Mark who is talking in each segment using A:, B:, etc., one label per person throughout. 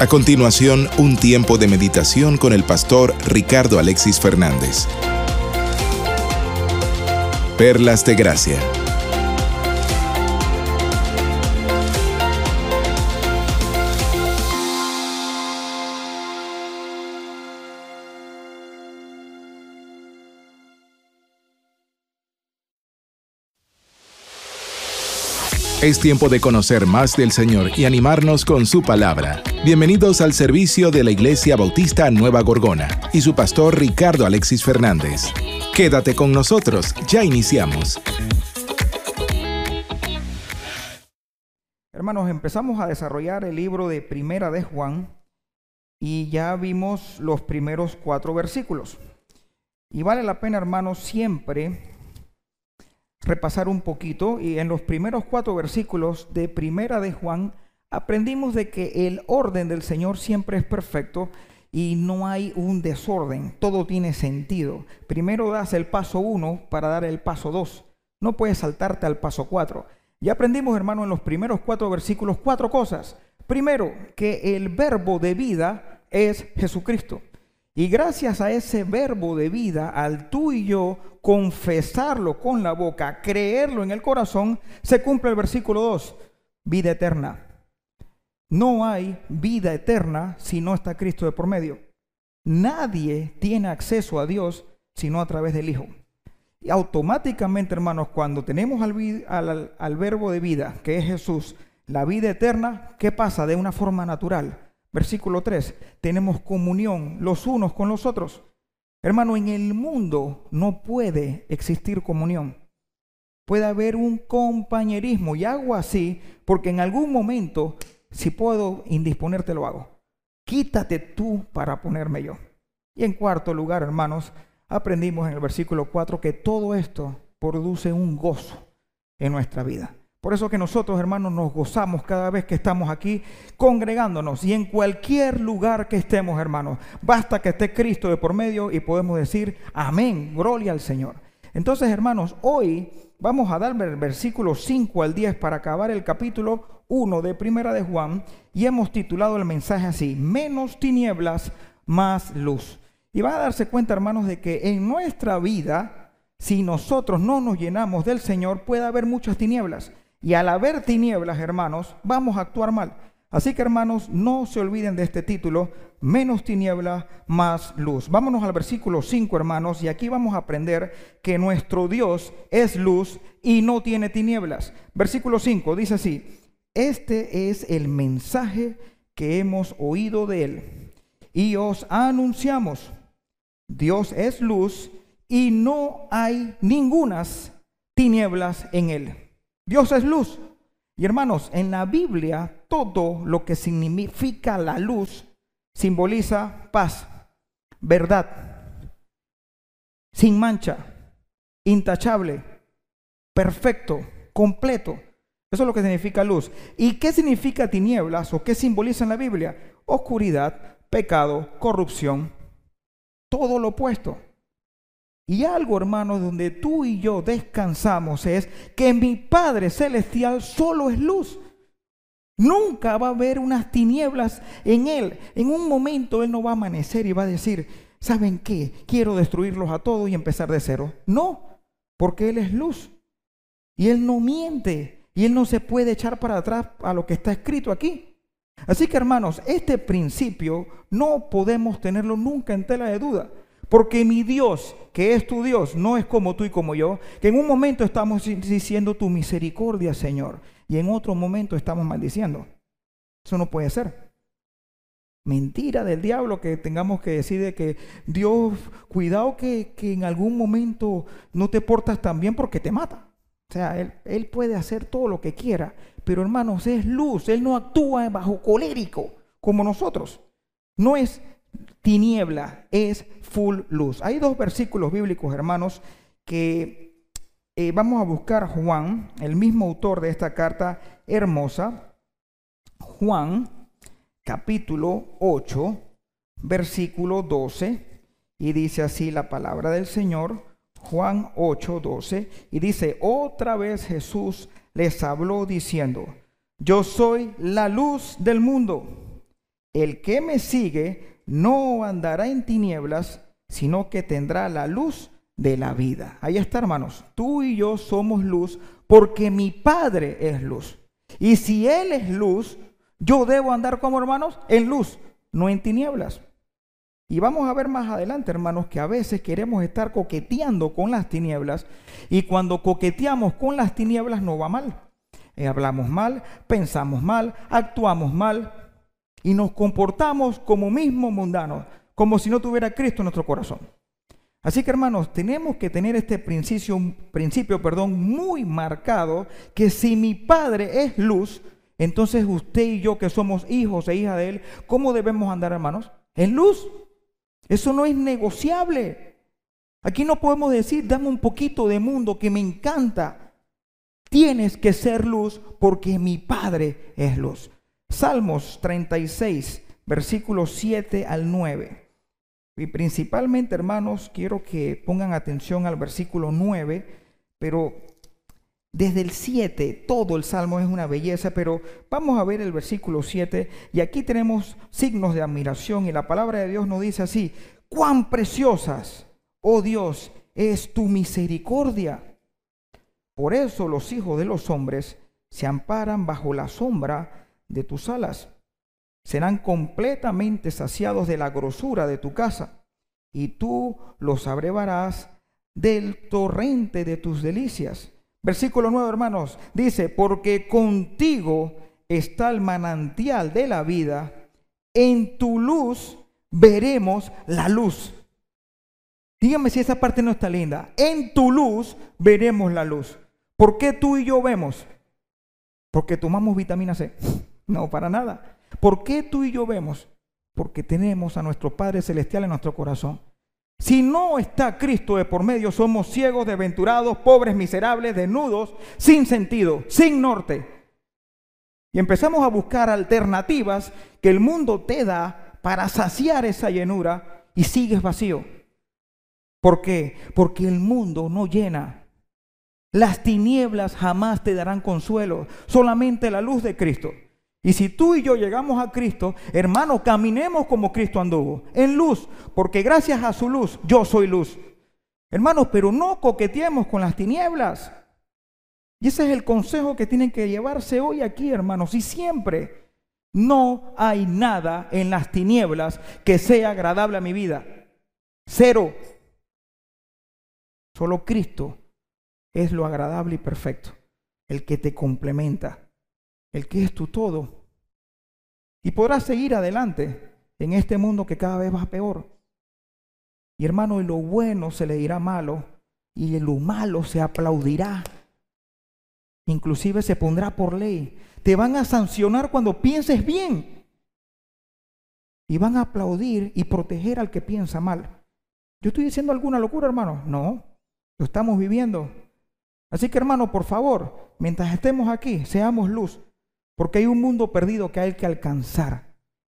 A: A continuación, un tiempo de meditación con el pastor Ricardo Alexis Fernández. Perlas de Gracia. Es tiempo de conocer más del Señor y animarnos con su palabra. Bienvenidos al servicio de la Iglesia Bautista Nueva Gorgona y su pastor Ricardo Alexis Fernández. Quédate con nosotros, ya iniciamos.
B: Hermanos, empezamos a desarrollar el libro de Primera de Juan y ya vimos los primeros cuatro versículos. Y vale la pena, hermanos, siempre repasar un poquito y en los primeros cuatro versículos de Primera de Juan aprendimos de que el orden del Señor siempre es perfecto y no hay un desorden, todo tiene sentido. Primero das el paso uno para dar el paso dos, no puedes saltarte al paso cuatro. Ya aprendimos, hermano, en los primeros cuatro versículos cuatro cosas. Primero, que el verbo de vida es Jesucristo. Y gracias a ese verbo de vida, al tú y yo confesarlo con la boca, creerlo en el corazón, se cumple el versículo 2, vida eterna. No hay vida eterna si no está Cristo de por medio. Nadie tiene acceso a Dios sino a través del Hijo. Y automáticamente, hermanos, cuando tenemos al, al, al verbo de vida, que es Jesús, la vida eterna, ¿qué pasa? De una forma natural Versículo 3, tenemos comunión los unos con los otros. Hermano, en el mundo no puede existir comunión. Puede haber un compañerismo y hago así porque en algún momento, si puedo indisponerte, lo hago. Quítate tú para ponerme yo. Y en cuarto lugar, hermanos, aprendimos en el versículo 4 que todo esto produce un gozo en nuestra vida. Por eso que nosotros, hermanos, nos gozamos cada vez que estamos aquí congregándonos y en cualquier lugar que estemos, hermanos. Basta que esté Cristo de por medio y podemos decir, amén, gloria al Señor. Entonces, hermanos, hoy vamos a dar el versículo 5 al 10 para acabar el capítulo 1 de Primera de Juan y hemos titulado el mensaje así, menos tinieblas, más luz. Y va a darse cuenta, hermanos, de que en nuestra vida, si nosotros no nos llenamos del Señor, puede haber muchas tinieblas. Y al haber tinieblas, hermanos, vamos a actuar mal. Así que, hermanos, no se olviden de este título, menos tiniebla, más luz. Vámonos al versículo 5, hermanos, y aquí vamos a aprender que nuestro Dios es luz y no tiene tinieblas. Versículo 5 dice así, este es el mensaje que hemos oído de él y os anunciamos, Dios es luz y no hay ningunas tinieblas en él. Dios es luz. Y hermanos, en la Biblia todo lo que significa la luz simboliza paz, verdad, sin mancha, intachable, perfecto, completo. Eso es lo que significa luz. ¿Y qué significa tinieblas o qué simboliza en la Biblia? Oscuridad, pecado, corrupción, todo lo opuesto. Y algo, hermanos, donde tú y yo descansamos es que mi Padre Celestial solo es luz. Nunca va a haber unas tinieblas en Él. En un momento Él no va a amanecer y va a decir, ¿saben qué? Quiero destruirlos a todos y empezar de cero. No, porque Él es luz. Y Él no miente. Y Él no se puede echar para atrás a lo que está escrito aquí. Así que hermanos, este principio no podemos tenerlo nunca en tela de duda. Porque mi Dios, que es tu Dios, no es como tú y como yo, que en un momento estamos diciendo tu misericordia, Señor, y en otro momento estamos maldiciendo. Eso no puede ser. Mentira del diablo que tengamos que decir que Dios, cuidado que, que, en algún momento no te portas tan bien porque te mata. O sea, él, él puede hacer todo lo que quiera, pero hermanos, es luz, Él no actúa bajo colérico como nosotros. No es tiniebla, es full luz. Hay dos versículos bíblicos, hermanos, que eh, vamos a buscar Juan, el mismo autor de esta carta hermosa. Juan, capítulo 8, versículo 12, y dice así la palabra del Señor. Juan 8, 12, y dice, otra vez Jesús les habló diciendo, yo soy la luz del mundo. el que me sigue no andará en tinieblas, sino que tendrá la luz de la vida. Ahí está, hermanos. Tú y yo somos luz porque mi Padre es luz. Y si Él es luz, yo debo andar como hermanos en luz, no en tinieblas. Y vamos a ver más adelante, hermanos, que a veces queremos estar coqueteando con las tinieblas y cuando coqueteamos con las tinieblas no va mal. Eh, hablamos mal, pensamos mal, actuamos mal y nos comportamos como mismos mundanos, como si no tuviera Cristo en nuestro corazón. Así que hermanos, tenemos que tener este principio, principio perdón, muy marcado, que si mi Padre es luz, entonces usted y yo que somos hijos e hijas de Él, ¿cómo debemos andar hermanos? En luz. Eso no es negociable. Aquí no podemos decir, dame un poquito de mundo que me encanta. Tienes que ser luz porque mi Padre es luz. Salmos 36, versículos 7 al 9. Y principalmente, hermanos, quiero que pongan atención al versículo 9, pero desde el 7, todo el salmo es una belleza, pero vamos a ver el versículo 7 y aquí tenemos signos de admiración y la palabra de Dios nos dice así, cuán preciosas, oh Dios, es tu misericordia. Por eso los hijos de los hombres se amparan bajo la sombra de tus alas serán completamente saciados de la grosura de tu casa, y tú los abrevarás del torrente de tus delicias. Versículo 9, hermanos, dice, porque contigo está el manantial de la vida, en tu luz veremos la luz. Dígame si esa parte no está linda. En tu luz veremos la luz. ¿Por qué tú y yo vemos? Porque tomamos vitamina C. No, para nada. ¿Por qué tú y yo vemos? Porque tenemos a nuestro Padre Celestial en nuestro corazón. Si no está Cristo de por medio, somos ciegos, desventurados, pobres, miserables, desnudos, sin sentido, sin norte. Y empezamos a buscar alternativas que el mundo te da para saciar esa llenura y sigues vacío. ¿Por qué? Porque el mundo no llena. Las tinieblas jamás te darán consuelo, solamente la luz de Cristo. Y si tú y yo llegamos a Cristo, hermano, caminemos como Cristo anduvo, en luz, porque gracias a su luz yo soy luz. Hermanos, pero no coqueteemos con las tinieblas. Y ese es el consejo que tienen que llevarse hoy aquí, hermanos, y siempre. No hay nada en las tinieblas que sea agradable a mi vida. Cero. Solo Cristo es lo agradable y perfecto, el que te complementa el que es tu todo. Y podrás seguir adelante en este mundo que cada vez va peor. Y hermano, y lo bueno se le dirá malo y lo malo se aplaudirá. Inclusive se pondrá por ley. Te van a sancionar cuando pienses bien. Y van a aplaudir y proteger al que piensa mal. ¿Yo estoy diciendo alguna locura, hermano? No, lo estamos viviendo. Así que, hermano, por favor, mientras estemos aquí, seamos luz. Porque hay un mundo perdido que hay que alcanzar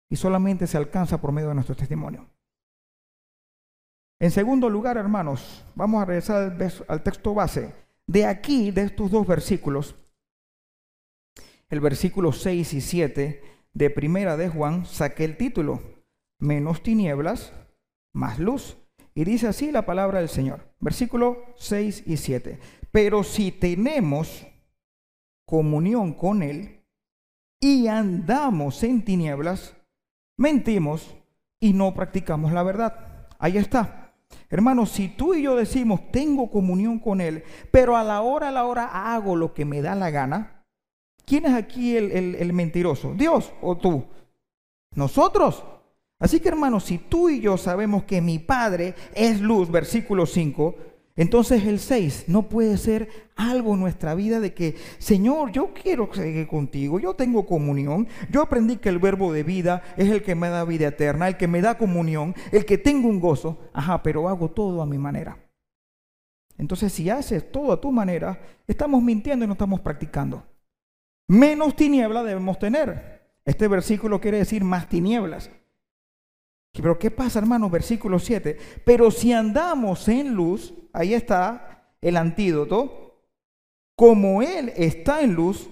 B: y solamente se alcanza por medio de nuestro testimonio. En segundo lugar, hermanos, vamos a regresar al texto base. De aquí, de estos dos versículos, el versículo 6 y 7 de Primera de Juan, saqué el título, menos tinieblas, más luz. Y dice así la palabra del Señor, versículo 6 y 7. Pero si tenemos comunión con Él, y andamos en tinieblas, mentimos y no practicamos la verdad. Ahí está. Hermanos, si tú y yo decimos, tengo comunión con Él, pero a la hora, a la hora hago lo que me da la gana, ¿quién es aquí el, el mentiroso? ¿Dios o tú? Nosotros. Así que hermanos, si tú y yo sabemos que mi Padre es luz, versículo 5, entonces el 6 no puede ser algo en nuestra vida de que, Señor, yo quiero seguir contigo, yo tengo comunión, yo aprendí que el verbo de vida es el que me da vida eterna, el que me da comunión, el que tengo un gozo, ajá, pero hago todo a mi manera. Entonces si haces todo a tu manera, estamos mintiendo y no estamos practicando. Menos tiniebla debemos tener. Este versículo quiere decir más tinieblas. Pero ¿qué pasa, hermanos? Versículo 7. Pero si andamos en luz, ahí está el antídoto. Como Él está en luz,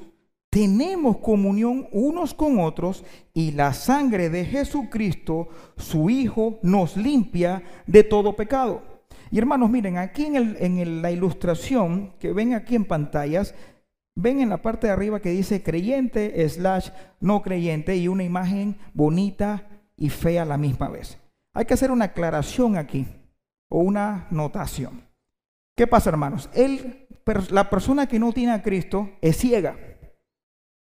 B: tenemos comunión unos con otros y la sangre de Jesucristo, su Hijo, nos limpia de todo pecado. Y hermanos, miren, aquí en, la ilustración que ven aquí en pantallas, ven en la parte de arriba que dice creyente slash no creyente y una imagen bonita y fea a la misma vez. Hay que hacer una aclaración aquí o una notación. ¿Qué pasa, hermanos? Él, la persona que no tiene a Cristo es ciega.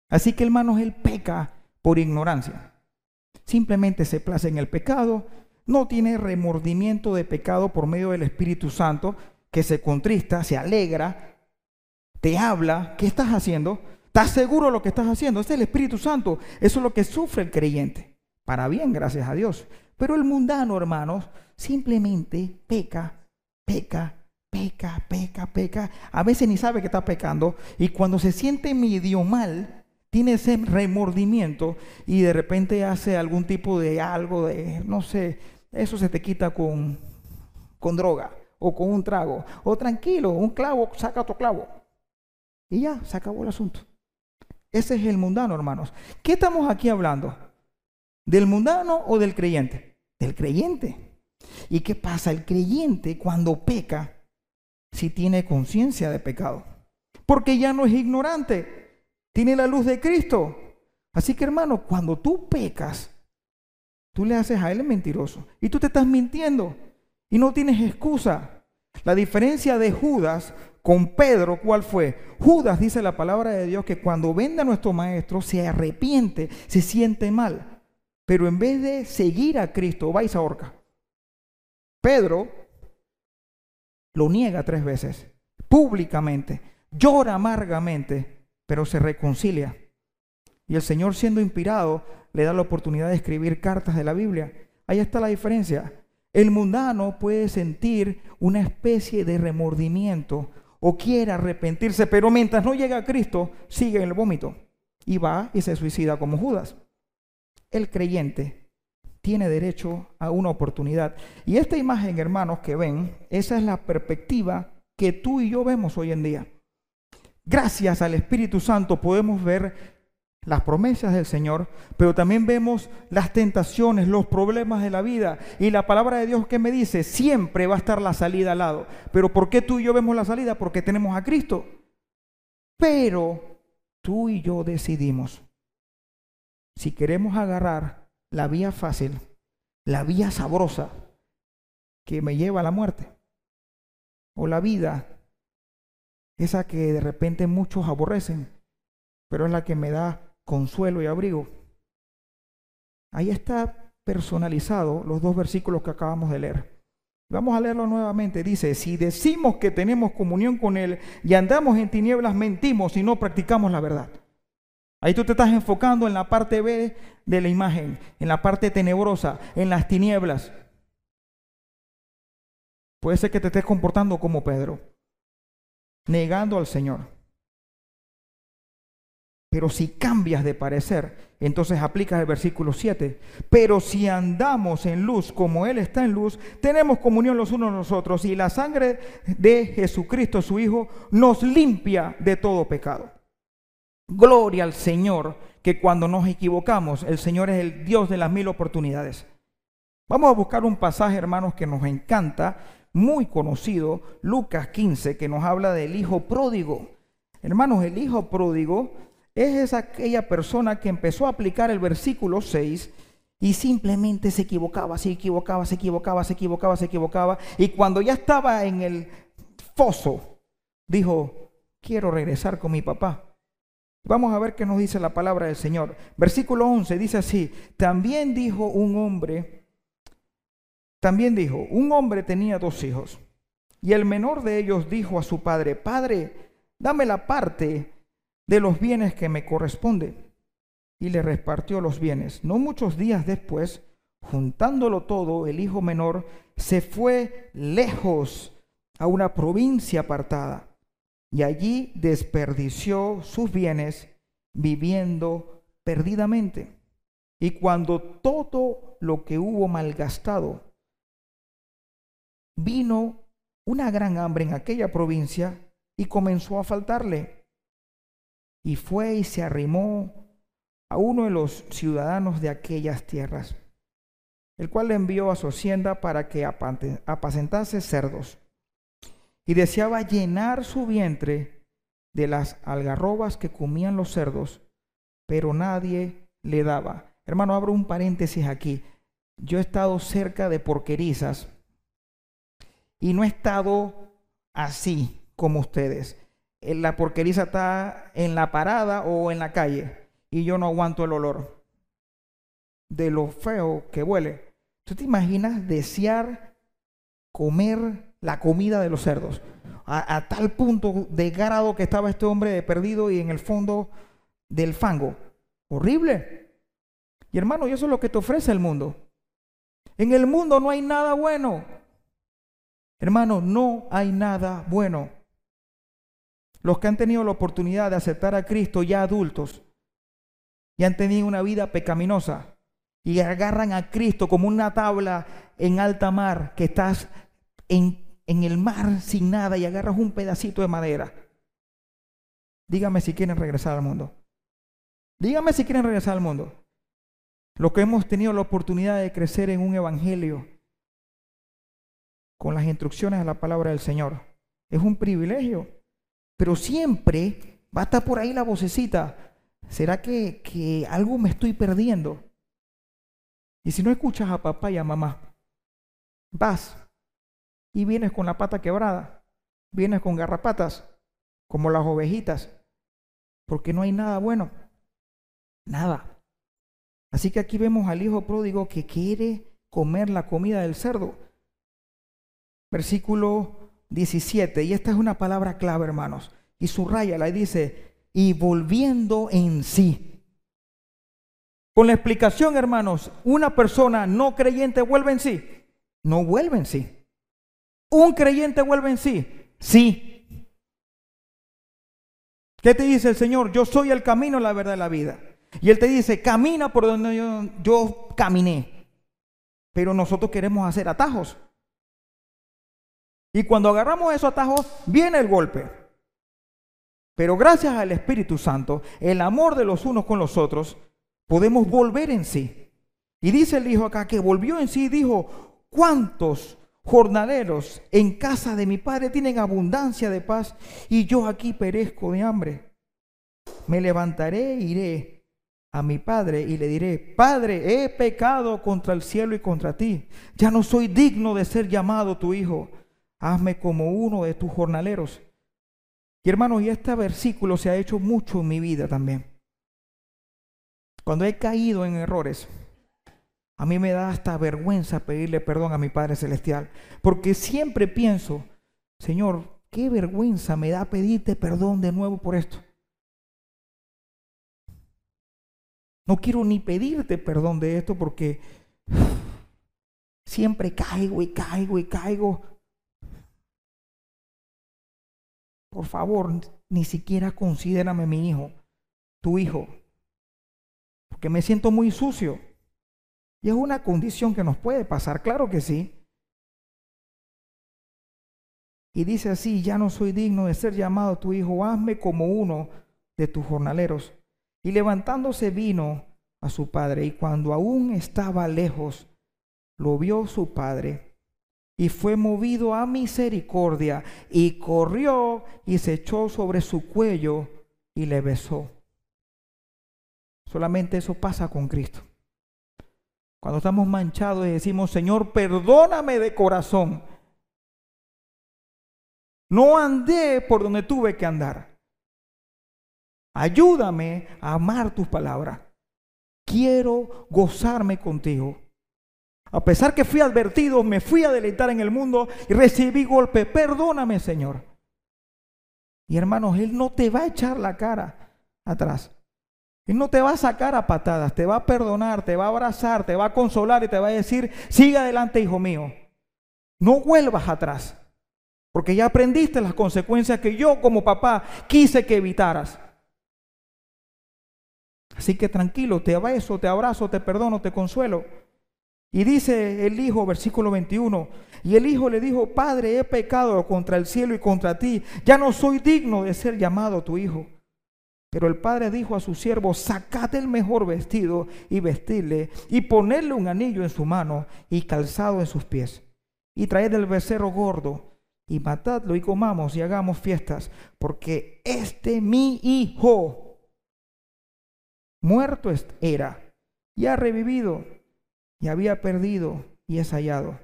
B: Así que, hermanos, él peca por ignorancia. Simplemente se place en el pecado, no tiene remordimiento de pecado por medio del Espíritu Santo, que se contrista, se alegra, te habla, ¿qué estás haciendo? ¿Estás seguro de lo que estás haciendo? Es el Espíritu Santo, eso es lo que sufre el creyente. Para bien, gracias a Dios. Pero el mundano, hermanos, simplemente peca, peca, peca, peca, peca. A veces ni sabe que está pecando y cuando se siente medio mal, tiene ese remordimiento y de repente hace algún tipo de algo de, no sé, eso se te quita con, con droga o con un trago. O tranquilo, un clavo, saca otro clavo. Y ya, se acabó el asunto. Ese es el mundano, hermanos. ¿Qué estamos aquí hablando? ¿Del mundano o del creyente? Del creyente. ¿Y qué pasa? El creyente cuando peca, si tiene conciencia de pecado. Porque ya no es ignorante. Tiene la luz de Cristo. Así que hermano, cuando tú pecas, Tú le haces a él mentiroso. Y tú te estás mintiendo. Y no tienes excusa. La diferencia de Judas con Pedro, ¿cuál fue? Judas dice la palabra de Dios que cuando vende a nuestro maestro se arrepiente, se siente mal. Pero en vez de seguir a Cristo, vais a horca. Pedro lo niega tres veces, públicamente, llora amargamente, pero se reconcilia. Y el Señor siendo inspirado le da la oportunidad de escribir cartas de la Biblia. Ahí está la diferencia. El mundano puede sentir una especie de remordimiento o quiere arrepentirse, pero mientras no llega a Cristo, sigue en el vómito y va y se suicida como Judas. El creyente tiene derecho a una oportunidad. Y esta imagen, hermanos, que ven, esa es la perspectiva que tú y yo vemos hoy en día. Gracias al Espíritu Santo podemos ver las promesas del Señor, pero también vemos las tentaciones, los problemas de la vida. Y la palabra de Dios que me dice, siempre va a estar la salida al lado. Pero ¿por qué tú y yo vemos la salida? Porque tenemos a Cristo. Pero tú y yo decidimos si queremos agarrar la vía fácil, la vía sabrosa que me lleva a la muerte, o la vida, esa que de repente muchos aborrecen, pero es la que me da consuelo y abrigo. Ahí está personalizado los dos versículos que acabamos de leer. Vamos a leerlo nuevamente. Dice, si decimos que tenemos comunión con Él y andamos en tinieblas, mentimos y no practicamos la verdad. Ahí tú te estás enfocando en la parte B de la imagen, en la parte tenebrosa, en las tinieblas. Puede ser que te estés comportando como Pedro, negando al Señor. Pero si cambias de parecer, entonces aplicas el versículo 7. Pero si andamos en luz como Él está en luz, tenemos comunión los unos los otros y la sangre de Jesucristo, su Hijo, nos limpia de todo pecado. Gloria al Señor, que cuando nos equivocamos, el Señor es el Dios de las mil oportunidades. Vamos a buscar un pasaje, hermanos, que nos encanta, muy conocido, Lucas 15, que nos habla del Hijo pródigo. Hermanos, el Hijo pródigo es aquella persona que empezó a aplicar el versículo 6 y simplemente se equivocaba, se equivocaba, se equivocaba, se equivocaba, se equivocaba. Y cuando ya estaba en el foso, dijo, quiero regresar con mi papá. Vamos a ver qué nos dice la palabra del Señor. Versículo 11 dice así, también dijo un hombre, también dijo, un hombre tenía dos hijos. Y el menor de ellos dijo a su padre, Padre, dame la parte de los bienes que me corresponde. Y le repartió los bienes. No muchos días después, juntándolo todo, el hijo menor se fue lejos a una provincia apartada y allí desperdició sus bienes viviendo perdidamente. Y cuando todo lo que hubo malgastado, vino una gran hambre en aquella provincia y comenzó a faltarle y fue y se arrimó a uno de los ciudadanos de aquellas tierras, el cual le envió a su hacienda para que apacentase cerdos, y deseaba llenar su vientre de las algarrobas que comían los cerdos, pero nadie le daba. Hermano, abro un paréntesis aquí. Yo he estado cerca de porquerizas y no he estado así como ustedes. La porqueriza está en la parada o en la calle y yo no aguanto el olor de lo feo que huele. ¿Tú te imaginas desear comer la comida de los cerdos? A, tal punto de grado que estaba este hombre perdido y en el fondo del fango. Horrible. Y hermano, y eso es lo que te ofrece el mundo. En el mundo no hay nada bueno. Hermano, no hay nada bueno. Los que han tenido la oportunidad de aceptar a Cristo ya adultos y han tenido una vida pecaminosa y agarran a Cristo como una tabla en alta mar que estás en, en el mar sin nada y agarras un pedacito de madera. Dígame si quieren regresar al mundo. Dígame si quieren regresar al mundo. Los que hemos tenido la oportunidad de crecer en un evangelio con las instrucciones de la palabra del Señor. Es un privilegio. Pero siempre va a estar por ahí la vocecita. ¿Será que, que algo me estoy perdiendo? Y si no escuchas a papá y a mamá, vas y vienes con la pata quebrada, vienes con garrapatas, como las ovejitas, porque no hay nada bueno. Nada. Así que aquí vemos al hijo pródigo que quiere comer la comida del cerdo. Versículo 17, y esta es una palabra clave, hermanos, y subraya, y dice, y volviendo en sí. Con la explicación, hermanos, una persona no creyente vuelve en sí. No vuelve en sí. Un creyente vuelve en sí. Sí. ¿Qué te dice el Señor? Yo soy el camino, la verdad y la vida. Y Él te dice, camina por donde yo, caminé. Pero nosotros queremos hacer atajos. Y cuando agarramos esos atajos, viene el golpe. Pero gracias al Espíritu Santo, el amor de los unos con los otros, podemos volver en sí. Y dice el hijo acá que volvió en sí y dijo, ¿cuántos jornaleros en casa de mi padre tienen abundancia de paz y yo aquí perezco de hambre? Me levantaré e iré a mi padre y le diré, Padre, he pecado contra el cielo y contra ti. Ya no soy digno de ser llamado tu hijo. Hazme como uno de tus jornaleros. Y hermanos, y este versículo se ha hecho mucho en mi vida también. Cuando he caído en errores, a mí me da hasta vergüenza pedirle perdón a mi Padre Celestial, porque siempre pienso, Señor, qué vergüenza me da pedirte perdón de nuevo por esto. No quiero ni pedirte perdón de esto porque siempre caigo y caigo y caigo. Por favor, ni siquiera considérame mi hijo, tu hijo, porque me siento muy sucio. Y es una condición que nos puede pasar, claro que sí. Y dice así, ya no soy digno de ser llamado tu hijo, hazme como uno de tus jornaleros. Y levantándose vino a su padre, y cuando aún estaba lejos, lo vio su padre, y fue movido a misericordia, y corrió y se echó sobre su cuello y le besó. Solamente eso pasa con Cristo. Cuando estamos manchados y decimos, Señor, perdóname de corazón. No andé por donde tuve que andar. Ayúdame a amar tus palabras. Quiero gozarme contigo. A pesar que fui advertido, me fui a deleitar en el mundo y recibí golpe. Perdóname, Señor. Y hermanos, Él no te va a echar la cara atrás. Él no te va a sacar a patadas, te va a perdonar, te va a abrazar, te va a consolar y te va a decir, sigue adelante, hijo mío. No vuelvas atrás, porque ya aprendiste las consecuencias que yo como papá quise que evitaras. Así que tranquilo, te beso, te abrazo, te perdono, te consuelo. Y dice el hijo, versículo 21, y el hijo le dijo, Padre, he pecado contra el cielo y contra ti, ya no soy digno de ser llamado tu hijo. Pero el padre dijo a su siervo, sacad el mejor vestido y vestirle, y ponedle un anillo en su mano y calzado en sus pies. Y traed el becerro gordo, y matadlo y comamos y hagamos fiestas, porque este mi hijo muerto era, y ha revivido, y había perdido, y es hallado.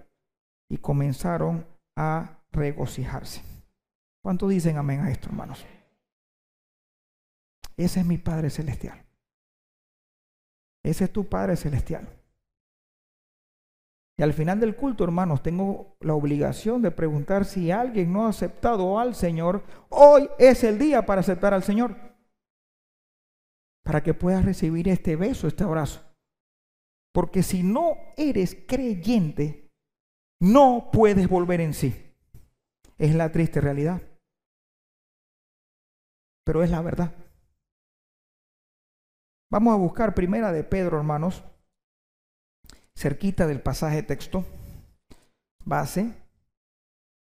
B: Y comenzaron a regocijarse. ¿Cuánto dicen amén a esto, hermanos? Ese es mi Padre Celestial. Ese es tu Padre Celestial. Y al final del culto, hermanos, tengo la obligación de preguntar si alguien no ha aceptado al Señor. Hoy es el día para aceptar al Señor. Para que puedas recibir este beso, este abrazo. Porque si no eres creyente, no puedes volver en sí. Es la triste realidad. Pero es la verdad. Vamos a buscar primera de Pedro, hermanos, cerquita del pasaje texto, base,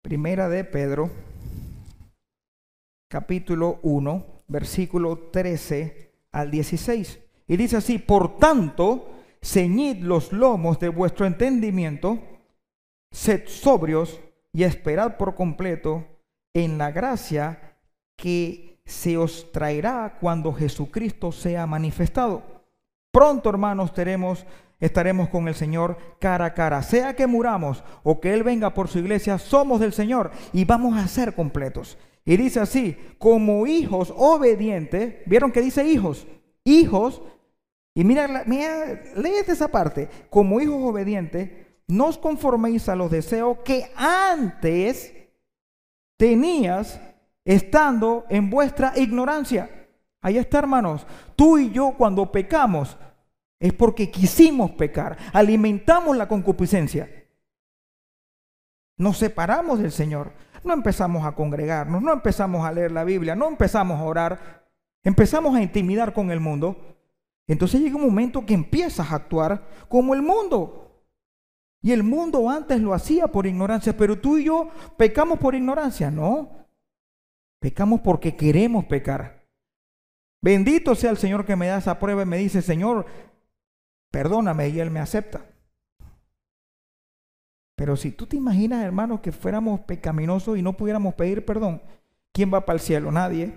B: primera de Pedro, capítulo 1, versículo 13 al 16. Y dice así, por tanto, ceñid los lomos de vuestro entendimiento, sed sobrios y esperad por completo en la gracia que se os traerá cuando Jesucristo sea manifestado. Pronto, hermanos, estaremos con el Señor cara a cara. Sea que muramos o que Él venga por su iglesia, somos del Señor y vamos a ser completos. Y dice así, como hijos obedientes, ¿vieron que dice hijos? Hijos, y mira, mira léete esa parte, como hijos obedientes, no os conforméis a los deseos que antes tenías estando en vuestra ignorancia. Ahí está, hermanos. Tú y yo cuando pecamos es porque quisimos pecar, alimentamos la concupiscencia. Nos separamos del Señor. No empezamos a congregarnos, no empezamos a leer la Biblia, no empezamos a orar, empezamos a intimidar con el mundo. Entonces llega un momento que empiezas a actuar como el mundo. Y el mundo antes lo hacía por ignorancia, pero tú y yo pecamos por ignorancia, no. Pecamos porque queremos pecar. Bendito sea el Señor que me da esa prueba y me dice, Señor, perdóname y Él me acepta. Pero si tú te imaginas, hermanos, que fuéramos pecaminosos y no pudiéramos pedir perdón, ¿quién va para el cielo? Nadie.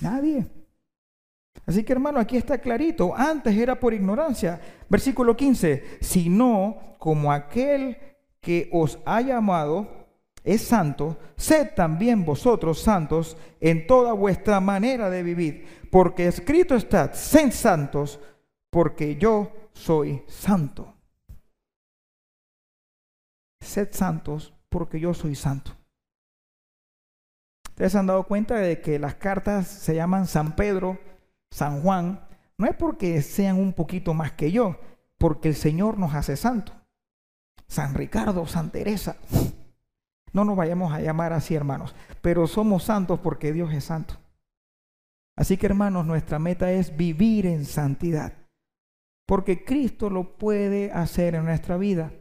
B: Nadie. Así que hermano, aquí está clarito. Antes era por ignorancia. Versículo 15. Sino como aquel que os ha llamado es santo, sed también vosotros santos en toda vuestra manera de vivir, porque escrito está, sed santos, porque yo soy santo. Sed santos, porque yo soy santo. Ustedes han dado cuenta de que las cartas se llaman San Pedro, San Juan, no es porque sean un poquito más que yo, porque el Señor nos hace santo. San Ricardo, San Teresa, no nos vayamos a llamar así, hermanos, pero somos santos porque Dios es santo. Así que, hermanos, nuestra meta es vivir en santidad, porque Cristo lo puede hacer en nuestra vida.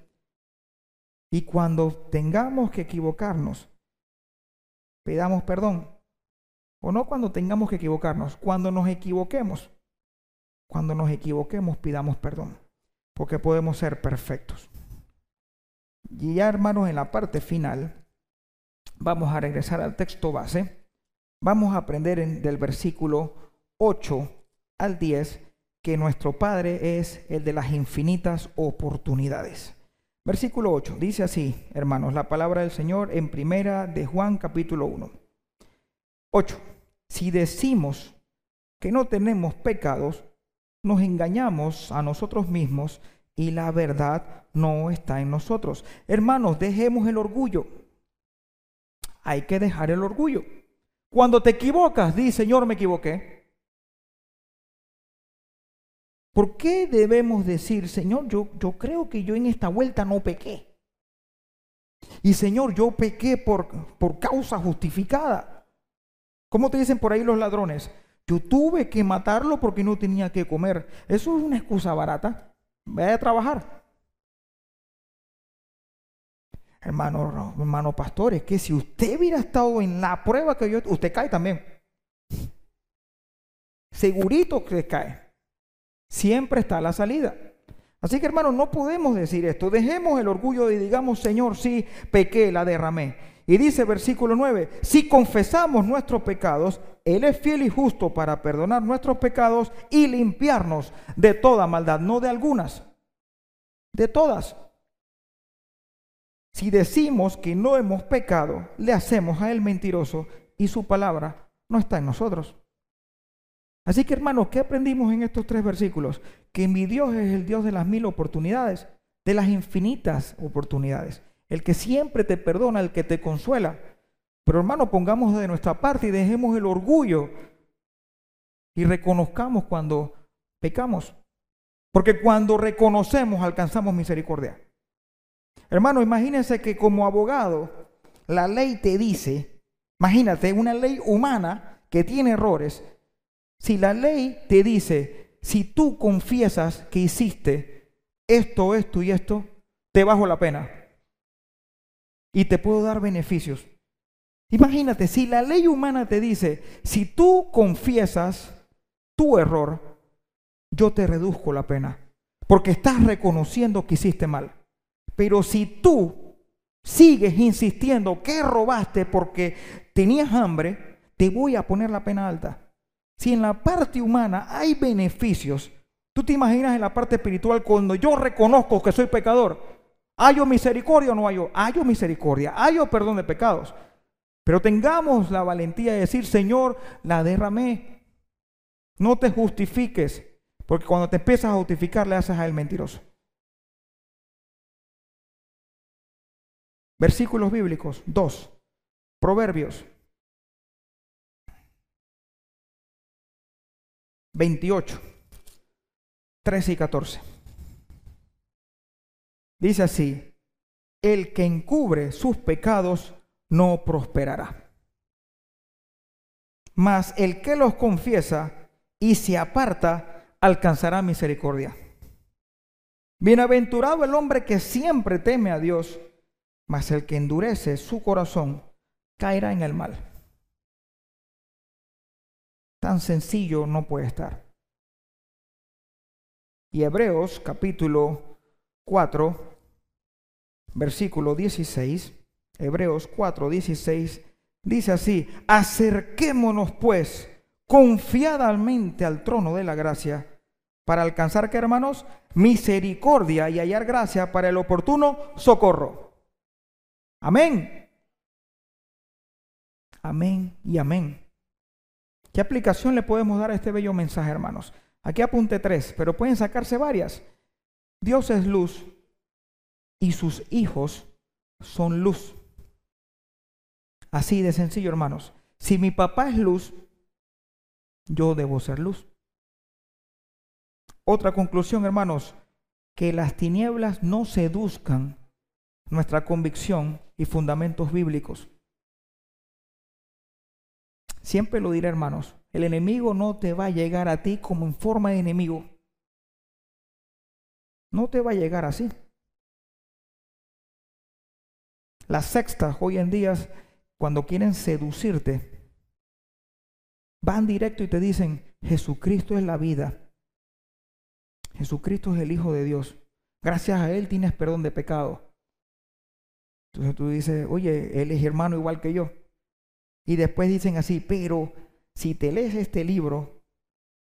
B: Y cuando tengamos que equivocarnos, pidamos perdón. O no cuando tengamos que equivocarnos, cuando nos equivoquemos. Cuando nos equivoquemos, pidamos perdón, porque podemos ser perfectos. Y ya hermanos, en la parte final, vamos a regresar al texto base. Vamos a aprender en, del versículo 8 al 10 que nuestro Padre es el de las infinitas oportunidades. Versículo 8 dice así, hermanos, la palabra del Señor en primera de Juan capítulo 1. 8. Si decimos que no tenemos pecados, nos engañamos a nosotros mismos y la verdad no está en nosotros. Hermanos, dejemos el orgullo. Hay que dejar el orgullo. Cuando te equivocas, di, Señor, me equivoqué. ¿Por qué debemos decir, Señor, yo, yo creo que yo en esta vuelta no pequé? Y Señor, yo pequé por, por causa justificada. ¿Cómo te dicen por ahí los ladrones? Yo tuve que matarlo porque no tenía que comer. Eso es una excusa barata. Vaya a trabajar. Hermano, hermano pastor, es que si usted hubiera estado en la prueba que yo, usted cae también. segurito que cae. Siempre está la salida. Así que hermanos, no podemos decir esto. Dejemos el orgullo y digamos, Señor, sí, pequé, la derramé. Y dice versículo 9, si confesamos nuestros pecados, Él es fiel y justo para perdonar nuestros pecados y limpiarnos de toda maldad, no de algunas, de todas. Si decimos que no hemos pecado, le hacemos a Él mentiroso y su palabra no está en nosotros. Así que hermanos, ¿qué aprendimos en estos tres versículos? Que mi Dios es el Dios de las mil oportunidades, de las infinitas oportunidades, el que siempre te perdona, el que te consuela. Pero hermano, pongamos de nuestra parte y dejemos el orgullo y reconozcamos cuando pecamos. Porque cuando reconocemos alcanzamos misericordia. Hermano, imagínense que como abogado la ley te dice, imagínate una ley humana que tiene errores, si la ley te dice, si tú confiesas que hiciste esto, esto y esto, te bajo la pena y te puedo dar beneficios. Imagínate, si la ley humana te dice, si tú confiesas tu error, yo te reduzco la pena, porque estás reconociendo que hiciste mal. Pero si tú sigues insistiendo que robaste porque tenías hambre, te voy a poner la pena alta. Si en la parte humana hay beneficios, tú te imaginas en la parte espiritual cuando yo reconozco que soy pecador, ¿hay misericordia o no hay? Hay misericordia, hay perdón de pecados. Pero tengamos la valentía de decir, Señor, la derramé. No te justifiques, porque cuando te empiezas a justificar le haces a él mentiroso. Versículos bíblicos, dos. Proverbios 28, 13 y 14. Dice así, el que encubre sus pecados no prosperará. Mas el que los confiesa y se aparta alcanzará misericordia. Bienaventurado el hombre que siempre teme a Dios, mas el que endurece su corazón caerá en el mal tan sencillo no puede estar. Y Hebreos capítulo 4, versículo 16, Hebreos 4, 16, dice así, acerquémonos pues confiadamente al trono de la gracia para alcanzar que hermanos, misericordia y hallar gracia para el oportuno socorro. Amén. Amén y amén. ¿Qué aplicación le podemos dar a este bello mensaje, hermanos? Aquí apunte tres, pero pueden sacarse varias. Dios es luz y sus hijos son luz. Así de sencillo, hermanos. Si mi papá es luz, yo debo ser luz. Otra conclusión, hermanos, que las tinieblas no seduzcan nuestra convicción y fundamentos bíblicos. Siempre lo diré, hermanos, el enemigo no te va a llegar a ti como en forma de enemigo. No te va a llegar así. Las sextas hoy en día, cuando quieren seducirte, van directo y te dicen, Jesucristo es la vida. Jesucristo es el Hijo de Dios. Gracias a Él tienes perdón de pecado. Entonces tú dices, oye, Él es hermano igual que yo. Y después dicen así, pero si te lees este libro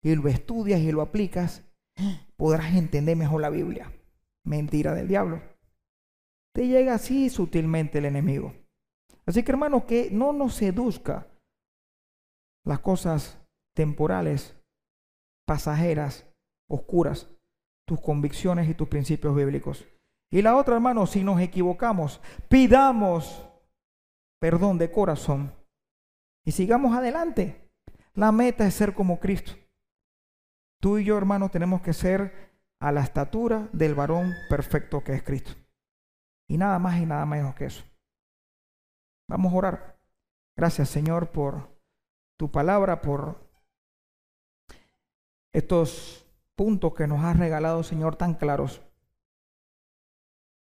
B: y lo estudias y lo aplicas, podrás entender mejor la Biblia. Mentira del diablo. Te llega así sutilmente el enemigo. Así que hermanos, que no nos seduzca las cosas temporales, pasajeras, oscuras, tus convicciones y tus principios bíblicos. Y la otra, hermano, si nos equivocamos, pidamos perdón de corazón y sigamos adelante. La meta es ser como Cristo. Tú y yo, hermanos, tenemos que ser a la estatura del varón perfecto que es Cristo. Y nada más y nada menos que eso. Vamos a orar. Gracias, Señor, por tu palabra, por estos puntos que nos has regalado, Señor, tan claros,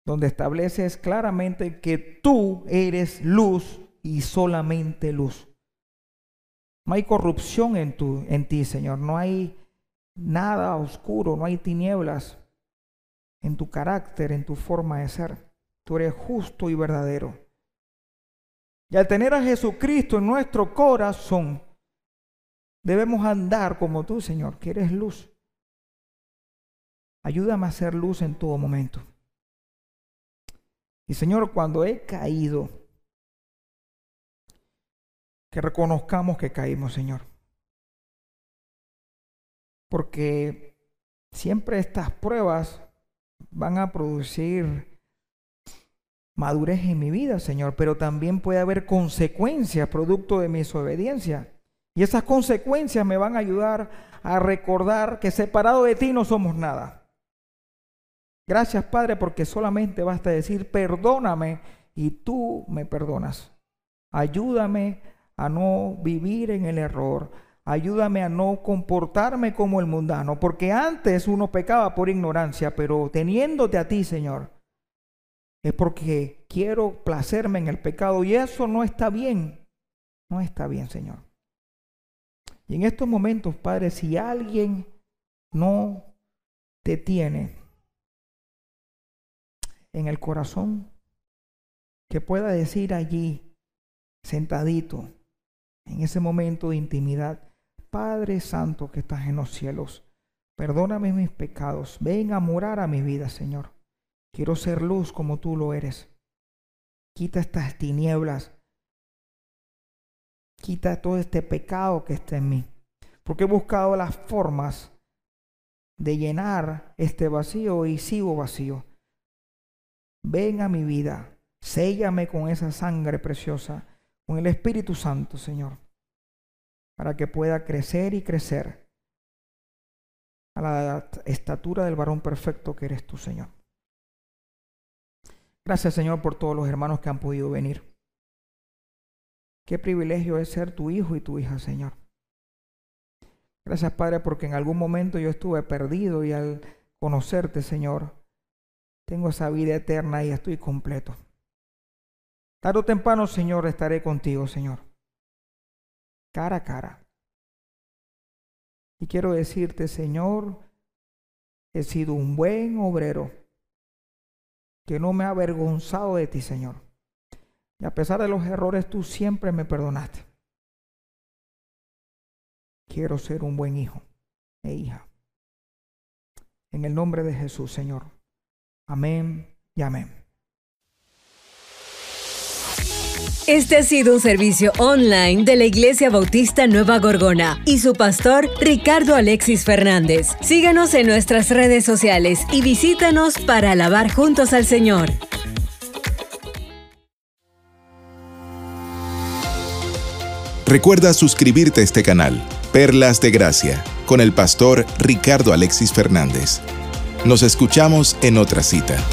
B: donde estableces claramente que tú eres luz y solamente luz No hay corrupción en, tu, en ti, Señor. No hay nada oscuro, no hay tinieblas en tu carácter, en tu forma de ser. Tú eres justo y verdadero. Y al tener a Jesucristo en nuestro corazón, debemos andar como tú, Señor, que eres luz. Ayúdame a ser luz en todo momento. Y Señor, cuando he caído, que reconozcamos que caímos, Señor. Porque siempre estas pruebas van a producir madurez en mi vida, Señor, pero también puede haber consecuencias producto de mi desobediencia. Y esas consecuencias me van a ayudar a recordar que separado de ti no somos nada. Gracias, Padre, porque solamente basta decir, perdóname y tú me perdonas. Ayúdame a no vivir en el error. Ayúdame a no comportarme como el mundano, porque antes uno pecaba por ignorancia, pero teniéndote a ti, Señor, es porque quiero placerme en el pecado y eso no está bien. No está bien, Señor. Y en estos momentos, Padre, si alguien no te tiene en el corazón, que pueda decir allí, sentadito, en ese momento de intimidad, Padre Santo que estás en los cielos, perdóname mis pecados, ven a morar a mi vida, Señor. Quiero ser luz como tú lo eres. Quita estas tinieblas. Quita todo este pecado que está en mí. Porque he buscado las formas de llenar este vacío y sigo vacío. Ven a mi vida, séllame con esa sangre preciosa con el Espíritu Santo, Señor, para que pueda crecer y crecer a la estatura del varón perfecto que eres tú, Señor. Gracias, Señor, por todos los hermanos que han podido venir. Qué privilegio es ser tu hijo y tu hija, Señor. Gracias, Padre, porque en algún momento yo estuve perdido y al conocerte, Señor, tengo esa vida eterna y estoy completo. Tarde o temprano, Señor, estaré contigo, Señor. Cara a cara. Y quiero decirte, Señor, he sido un buen obrero que no me ha avergonzado de ti, Señor. Y a pesar de los errores, tú siempre me perdonaste. Quiero ser un buen hijo e hija. En el nombre de Jesús, Señor. Amén y amén.
C: Este ha sido un servicio online de la Iglesia Bautista Nueva Gorgona y su pastor Ricardo Alexis Fernández. Síganos en nuestras redes sociales y visítanos para alabar juntos al Señor.
A: Recuerda suscribirte a este canal, Perlas de Gracia, con el pastor Ricardo Alexis Fernández. Nos escuchamos en otra cita.